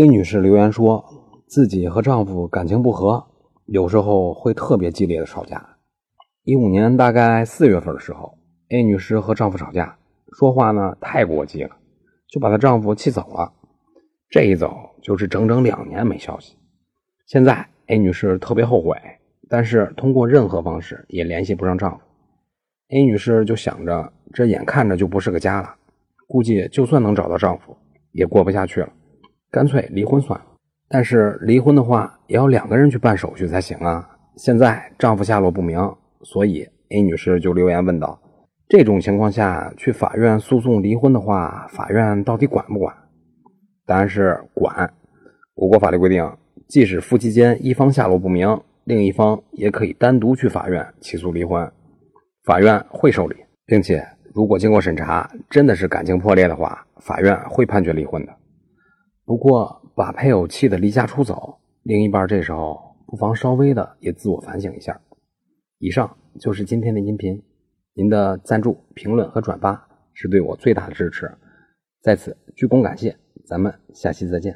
A 女士留言说，自己和丈夫感情不和，有时候会特别激烈的吵架。一五年大概四月份的时候，A 女士和丈夫吵架，说话呢太过激了，就把她丈夫气走了。这一走就是整整两年没消息。现在 A 女士特别后悔，但是通过任何方式也联系不上丈夫。A 女士就想着，这眼看着就不是个家了，估计就算能找到丈夫，也过不下去了。干脆离婚算了，但是离婚的话也要两个人去办手续才行啊。现在丈夫下落不明，所以 A 女士就留言问道：这种情况下去法院诉讼离婚的话，法院到底管不管？答案是管。我国法律规定，即使夫妻间一方下落不明，另一方也可以单独去法院起诉离婚，法院会受理，并且如果经过审查真的是感情破裂的话，法院会判决离婚的。不过，把配偶气得离家出走，另一半这时候不妨稍微的也自我反省一下。以上就是今天的音频，您的赞助、评论和转发是对我最大的支持，在此鞠躬感谢。咱们下期再见。